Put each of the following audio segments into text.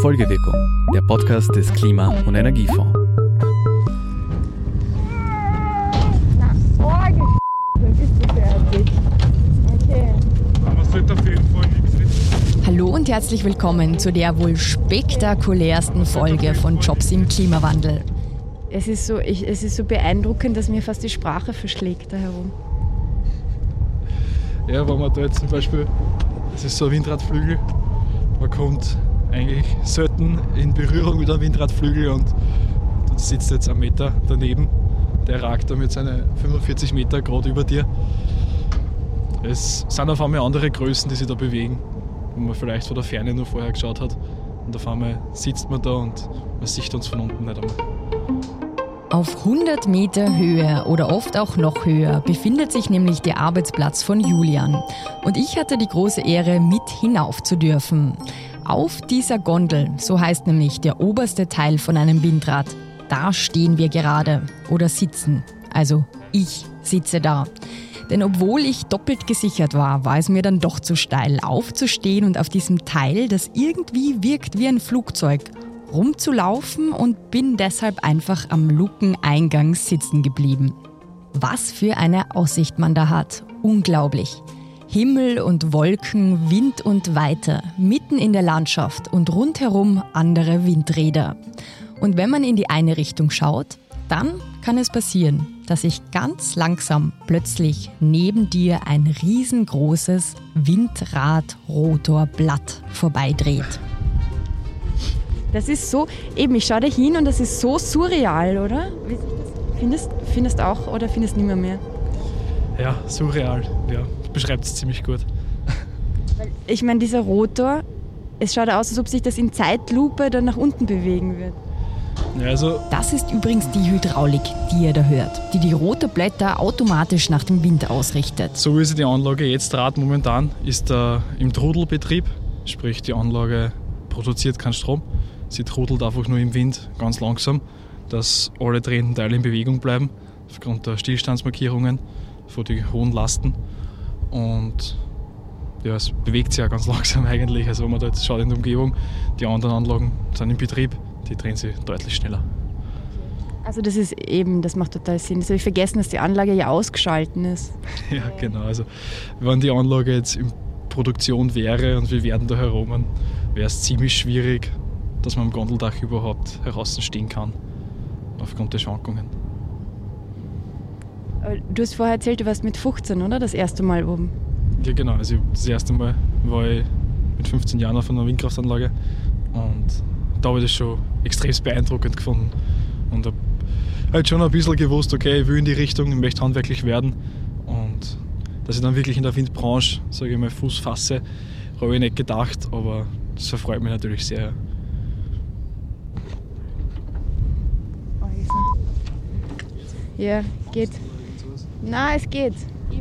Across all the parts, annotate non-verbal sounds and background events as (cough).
Folgewirkung, der Podcast des Klima- und Energiefonds. Hallo und herzlich willkommen zu der wohl spektakulärsten Folge von Jobs im Klimawandel. Es ist, so, ich, es ist so beeindruckend, dass mir fast die Sprache verschlägt da herum. Ja, wenn man da jetzt zum Beispiel, das ist so ein Windradflügel, man kommt eigentlich selten in Berührung mit einem Windradflügel und du sitzt jetzt einen Meter daneben, der ragt da mit seinen 45 Meter gerade über dir. Es sind auf einmal andere Größen, die sich da bewegen, wo man vielleicht von der Ferne nur vorher geschaut hat. Und auf einmal sitzt man da und man sieht uns von unten nicht einmal. Auf 100 Meter Höhe oder oft auch noch höher befindet sich nämlich der Arbeitsplatz von Julian. Und ich hatte die große Ehre, mit hinauf zu dürfen. Auf dieser Gondel, so heißt nämlich der oberste Teil von einem Windrad, da stehen wir gerade oder sitzen. Also ich sitze da. Denn obwohl ich doppelt gesichert war, war es mir dann doch zu steil, aufzustehen und auf diesem Teil, das irgendwie wirkt wie ein Flugzeug, rumzulaufen und bin deshalb einfach am Lukeneingang sitzen geblieben. Was für eine Aussicht man da hat. Unglaublich. Himmel und Wolken, Wind und Weite, mitten in der Landschaft und rundherum andere Windräder. Und wenn man in die eine Richtung schaut, dann kann es passieren, dass sich ganz langsam plötzlich neben dir ein riesengroßes Windradrotorblatt vorbeidreht. Das ist so, eben, ich schaue da hin und das ist so surreal, oder? Findest, findest auch oder findest du nicht mehr mehr? Ja, surreal, ja, beschreibt es ziemlich gut. Ich meine, dieser Rotor, es schaut aus, als ob sich das in Zeitlupe dann nach unten bewegen wird. Ja, also Das ist übrigens die Hydraulik, die ihr da hört, die die Rotorblätter automatisch nach dem Wind ausrichtet. So wie sie die Anlage jetzt draht momentan, ist er im Trudelbetrieb, sprich die Anlage produziert keinen Strom. Sie trudelt einfach nur im Wind ganz langsam, dass alle drehenden Teile in Bewegung bleiben, aufgrund der Stillstandsmarkierungen von den hohen Lasten. Und ja, es bewegt sich ja ganz (laughs) langsam eigentlich. Also wenn man da jetzt schaut in der Umgebung, die anderen Anlagen sind im Betrieb, die drehen sich deutlich schneller. Also das ist eben, das macht total Sinn. Das habe ich vergessen, dass die Anlage ja ausgeschalten ist. (laughs) Ja, genau. Also wenn die Anlage jetzt in Produktion wäre und wir werden da herum, wäre es ziemlich schwierig, dass man am Gondeldach überhaupt herausstehen kann, aufgrund der Schwankungen. Aber Du hast vorher erzählt, du warst mit 15, oder? Das erste Mal oben. Ja, genau. Also das erste Mal war ich mit 15 Jahren auf einer Windkraftanlage und da habe ich das schon extrem beeindruckend gefunden und habe halt schon ein bisschen gewusst, okay, ich will in die Richtung, ich möchte handwerklich werden und dass ich dann wirklich in der Windbranche, sage ich mal, Fuß fasse, habe ich nicht gedacht, aber das erfreut mich natürlich sehr. Ja, geht. Na, es geht.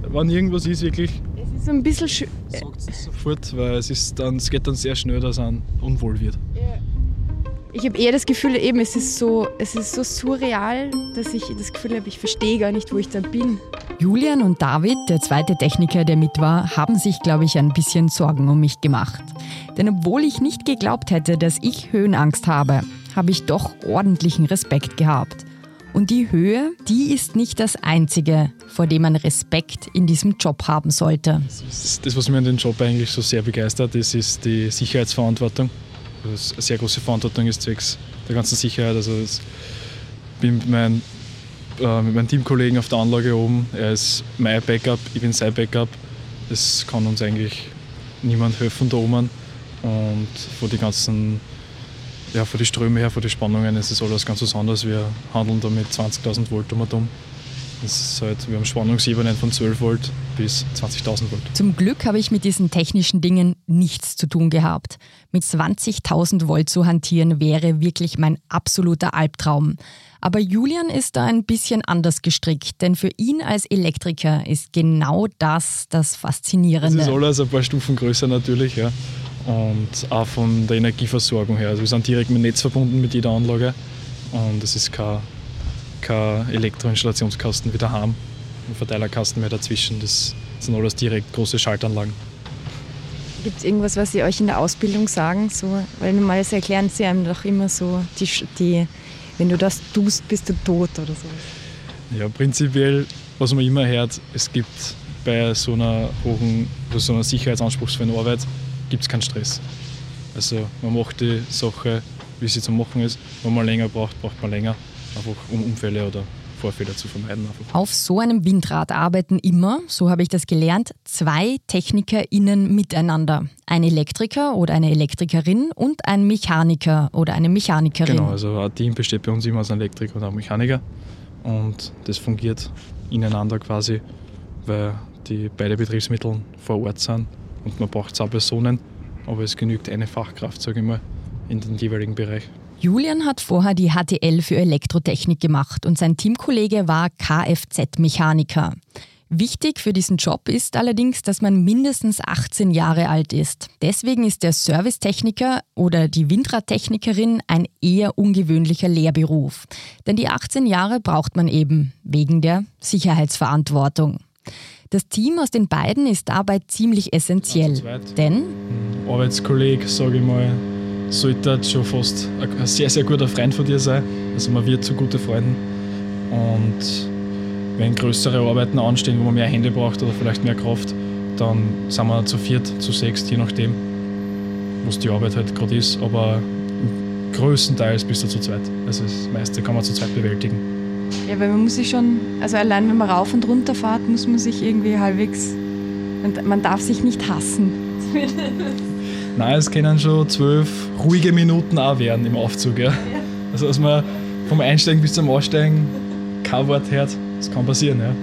Wenn irgendwas ist, wirklich Es ist so ein bisschen. sch- sagt es sofort, weil es, ist dann, es geht dann sehr schnell, dass man unwohl wird. Ich habe eher das Gefühl, eben, es ist so, es ist so surreal, dass ich das Gefühl habe, ich verstehe gar nicht, wo ich da bin. Julian und David, der zweite Techniker, der mit war, haben sich, glaube ich, ein bisschen Sorgen um mich gemacht. Denn obwohl ich nicht geglaubt hätte, dass ich Höhenangst habe, habe ich doch ordentlichen Respekt gehabt. Und die Höhe, die ist nicht das Einzige, vor dem man Respekt in diesem Job haben sollte. Das, was mich an den Job eigentlich so sehr begeistert, das ist die Sicherheitsverantwortung. Das eine sehr große Verantwortung ist zwecks der ganzen Sicherheit. Also ich bin mit, mein, äh, mit meinen Teamkollegen auf der Anlage oben. Er ist mein Backup, ich bin sein Backup. Es kann uns eigentlich niemand helfen da oben. Und vor die ganzen, ja, vor die Ströme her, vor die Spannungen, es ist alles ganz was anderes. Wir handeln da mit 20.000 Volt um und um. Das ist halt, wir haben Spannungsebenen von 12 Volt bis 20.000 Volt. Zum Glück habe ich mit diesen technischen Dingen nichts zu tun gehabt. Mit 20.000 Volt zu hantieren wäre wirklich mein absoluter Albtraum. Aber Julian ist da ein bisschen anders gestrickt, denn für ihn als Elektriker ist genau das das Das Faszinierende. ist alles ein paar Stufen größer natürlich, ja. Und auch von der Energieversorgung her. Also wir sind direkt mit dem Netz verbunden mit jeder Anlage. Und es ist kein, kein Elektroinstallationskasten wie daheim, ein Verteilerkasten mehr dazwischen. Das sind alles direkt große Schaltanlagen. Gibt es irgendwas, was Sie euch in der Ausbildung sagen? So, weil normalerweise erklären Sie einem doch immer so, die, die, wenn du das tust, bist du tot oder so. Ja, prinzipiell, was man immer hört, es gibt bei so einer hohen, so einer sicherheitsanspruchsvollen Arbeit gibt es keinen Stress. Also man macht die Sache, wie sie zu machen ist. Wenn man länger braucht, braucht man länger, einfach um Unfälle oder Vorfälle zu vermeiden. Einfach. Auf so einem Windrad arbeiten immer, so habe ich das gelernt, zwei TechnikerInnen miteinander. Ein Elektriker oder eine Elektrikerin und ein Mechaniker oder eine Mechanikerin. Genau, also ein Team besteht bei uns immer aus einem Elektriker und einem Mechaniker. Und das fungiert ineinander quasi, weil die beide Betriebsmittel vor Ort sind und man braucht zwei Personen, aber es genügt eine Fachkraft, sage ich mal, in den jeweiligen Bereich. Julian hat vorher die HTL für Elektrotechnik gemacht und sein Teamkollege war Kfz-Mechaniker. Wichtig für diesen Job ist allerdings, dass man mindestens 18 Jahre alt ist. Deswegen ist der Servicetechniker oder die Windradtechnikerin ein eher ungewöhnlicher Lehrberuf. Denn die 18 Jahre braucht man eben wegen der Sicherheitsverantwortung. Das Team aus den beiden ist dabei ziemlich essentiell, denn Arbeitskollege, sage ich mal, sollte schon fast ein sehr, sehr guter Freund von dir sein. Also man wird zu guten Freunden. Und wenn größere Arbeiten anstehen, wo man mehr Hände braucht oder vielleicht mehr Kraft, dann sind wir zu viert, zu sechs, je nachdem, was die Arbeit halt gerade ist. Aber größtenteils bist du zu zweit. Also das meiste kann man zu zweit bewältigen. Ja, weil man muss sich schon, also allein wenn man rauf und runter fährt, muss man sich irgendwie halbwegs, man, man darf sich nicht hassen. (laughs) Nein, es können schon zwölf ruhige Minuten auch werden im Aufzug. Ja. Also dass man vom Einsteigen bis zum Aussteigen kein Wort hört, das kann passieren. Ja.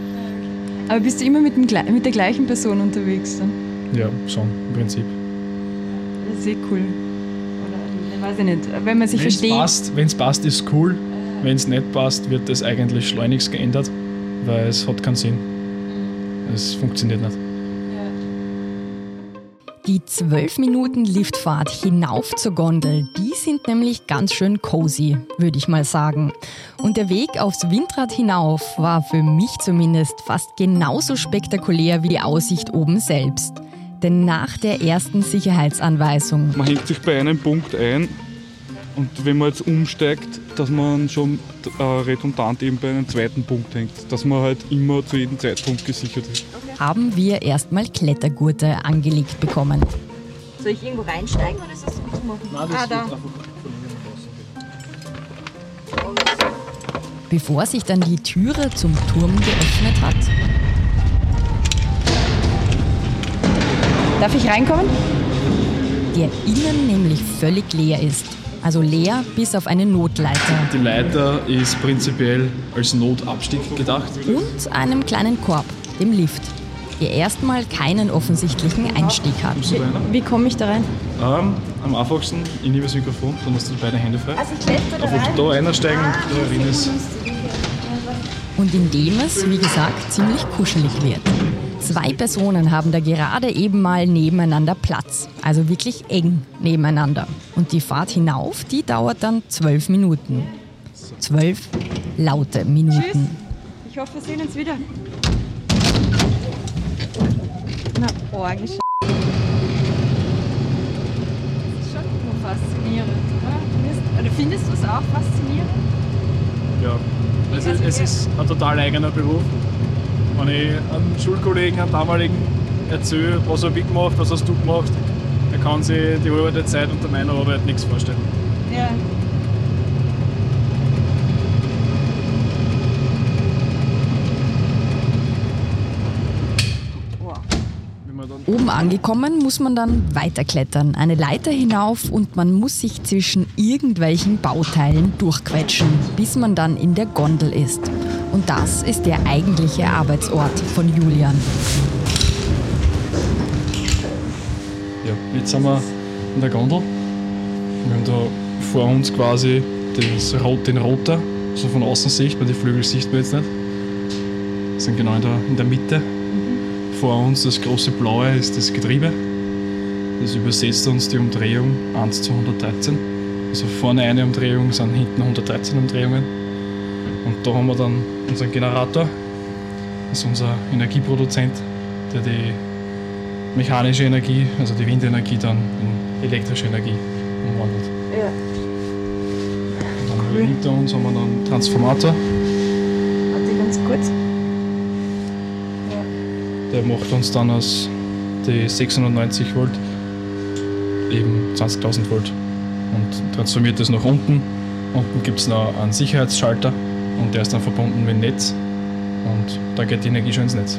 Aber bist du immer mit, dem, mit der gleichen Person unterwegs dann? Ja, schon, im Prinzip. Das ist eh cool. Oder, weiß ich nicht, wenn man sich Wenn's versteht. Passt, Wenn es passt, ist cool. Wenn es nicht passt, wird das eigentlich schleunigst geändert, weil es hat keinen Sinn. Es funktioniert nicht. Die 12 Minuten Liftfahrt hinauf zur Gondel, die sind nämlich ganz schön cozy, würde ich mal sagen. Und der Weg aufs Windrad hinauf war für mich zumindest fast genauso spektakulär wie die Aussicht oben selbst. Denn nach der ersten Sicherheitsanweisung Man hängt sich bei einem Punkt ein und wenn man jetzt umsteigt, dass man schon äh, redundant eben bei einem zweiten Punkt hängt, dass man halt immer zu jedem Zeitpunkt gesichert ist. haben wir erstmal Klettergurte angelegt bekommen. Soll ich irgendwo reinsteigen oder ist das mitmachen? ah, da. Bevor sich dann die Türe zum Turm geöffnet hat, Darf ich reinkommen? der innen nämlich völlig leer ist. Also leer bis auf eine Notleiter Die Leiter ist prinzipiell als Notabstieg gedacht. und einem kleinen Korb, dem Lift, der erstmal keinen offensichtlichen Einstieg hat. Wie komme ich da rein? Ähm, am einfachsten, ich nehme das Mikrofon, dann hast du beide Hände frei. Also ich kletter da rein. da einsteigen und da rein ist. Und indem es, wie gesagt, ziemlich kuschelig wird. Zwei Personen haben da gerade eben mal nebeneinander Platz, also wirklich eng nebeneinander. Und die Fahrt hinauf, die dauert dann zwölf Minuten. Zwölf laute Minuten. Ich hoffe, wir sehen uns wieder. Na, orgisch. Das ist schon nur faszinierend, oder? Findest, oder findest du es auch faszinierend? Ja, also es ist ein total eigener Beruf. Wenn ich einem Schulkollegen, einem damaligen erzähle, was er wie gemacht, was hast du gemacht, er kann sich die halbe Zeit unter meiner Arbeit nichts vorstellen. Ja. Wenn man dann Oben angekommen muss man dann weiterklettern, eine Leiter hinauf und man muss sich zwischen irgendwelchen Bauteilen durchquetschen, bis man dann in der Gondel ist. Und das ist der eigentliche Arbeitsort von Julian. Ja, jetzt sind wir in der Gondel. Wir haben da vor uns quasi das Rot, den Roter, so von außen sieht man, die Flügel sieht man jetzt nicht. Wir sind genau in der, in der Mitte. Vor uns das große Blaue ist das Getriebe. Das übersetzt uns die Umdrehung 1 zu 113. Also vorne eine Umdrehung sind hinten 113 Umdrehungen. Und da haben wir dann unseren Generator. Das ist unser Energieproduzent, der die mechanische Energie, also die Windenergie, dann in elektrische Energie umwandelt. Ja. Und dann hinter uns haben wir dann einen Transformator, Warte ganz kurz. Der macht uns dann aus die 690 Volt eben 20.000 Volt und transformiert das nach unten. Unten gibt es noch einen Sicherheitsschalter und der ist dann verbunden mit dem Netz und da geht die Energie schon ins Netz.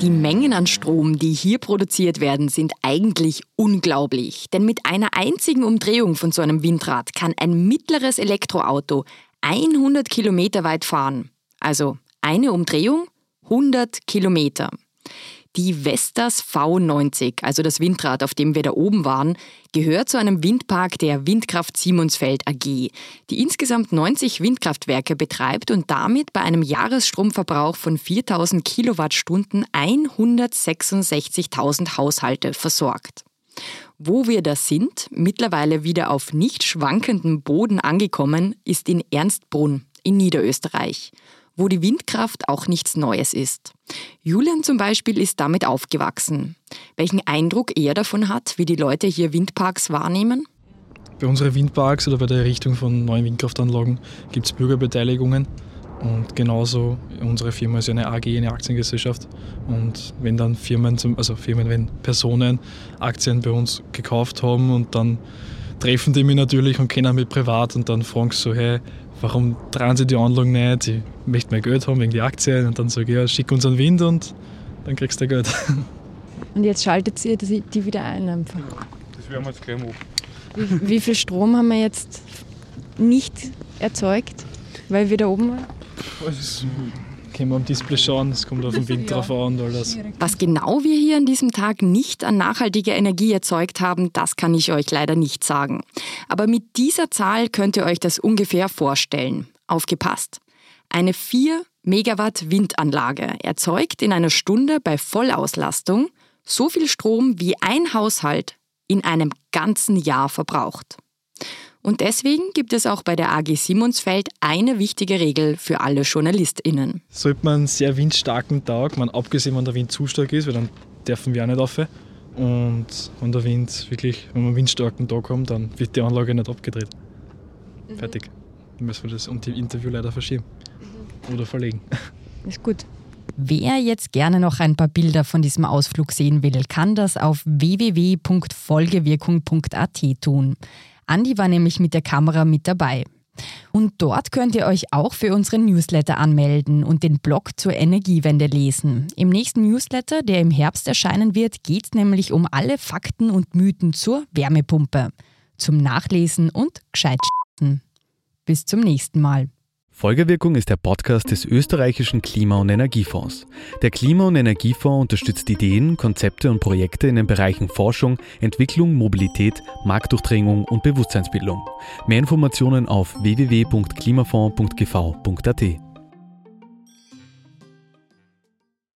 Die Mengen an Strom, die hier produziert werden, sind eigentlich unglaublich. Denn mit einer einzigen Umdrehung von so einem Windrad kann ein mittleres Elektroauto 100 Kilometer weit fahren. Also eine Umdrehung 100 Kilometer. Die Vestas V90, also das Windrad, auf dem wir da oben waren, gehört zu einem Windpark der Windkraft Simonsfeld AG, die insgesamt 90 Windkraftwerke betreibt und damit bei einem Jahresstromverbrauch von 4000 Kilowattstunden 166.000 Haushalte versorgt. Wo wir da sind, mittlerweile wieder auf nicht schwankendem Boden angekommen, ist in Ernstbrunn in Niederösterreich, wo die Windkraft auch nichts Neues ist. Julian zum Beispiel ist damit aufgewachsen. Welchen Eindruck er davon hat, wie die Leute hier Windparks wahrnehmen? Bei unseren Windparks oder bei der Errichtung von neuen Windkraftanlagen gibt es Bürgerbeteiligungen. Und genauso unsere Firma ist ja eine AG, eine Aktiengesellschaft. Und wenn dann Firmen, also Firmen, wenn Personen Aktien bei uns gekauft haben und dann treffen die mich natürlich und kennen mich privat und dann fragen sie so, hey, warum trauen sie die Anlagen nicht? Ich möchte mehr Geld haben wegen die Aktien. Und dann sage ich, ja, schick uns einen Wind und dann kriegst du Geld. (laughs) Und jetzt schaltet ihr die die wieder ein einfach. Das werden wir jetzt gleich machen. Wie, wie viel Strom haben wir jetzt nicht erzeugt, weil wir da oben waren? Können wir am Display schauen, es kommt auf den Wind (laughs) drauf an und alles. Was genau wir hier an diesem Tag nicht an nachhaltiger Energie erzeugt haben, das kann ich euch leider nicht sagen. Aber mit dieser Zahl könnt ihr euch das ungefähr vorstellen. Aufgepasst. Eine 4 Megawatt Windanlage erzeugt in einer Stunde bei Vollauslastung so viel Strom, wie ein Haushalt in einem ganzen Jahr verbraucht. Und deswegen gibt es auch bei der AG Simonsfeld eine wichtige Regel für alle JournalistInnen. Sollte man einen sehr windstarken Tag, man abgesehen, wenn der Wind zu stark ist, weil dann dürfen wir auch nicht rauf. Und wenn der Wind wirklich, wenn wir einen windstarken Tag haben, dann wird die Anlage nicht abgedreht. Fertig. Dann müssen wir das und die Interview leider verschieben. Oder verlegen. (laughs) Ist gut. Wer jetzt gerne noch ein paar Bilder von diesem Ausflug sehen will, kann das auf www.folgewirkung.at tun. Andi war nämlich mit der Kamera mit dabei. Und dort könnt ihr euch auch für unseren Newsletter anmelden und den Blog zur Energiewende lesen. Im nächsten Newsletter, der im Herbst erscheinen wird, geht es nämlich um alle Fakten und Mythen zur Wärmepumpe. Zum Nachlesen und gescheit Bis zum nächsten Mal. Folgewirkung ist der Podcast des österreichischen Klima- und Energiefonds. Der Klima- und Energiefonds unterstützt Ideen, Konzepte und Projekte in den Bereichen Forschung, Entwicklung, Mobilität, Marktdurchdringung und Bewusstseinsbildung. Mehr Informationen auf www.klimafonds.gv.at.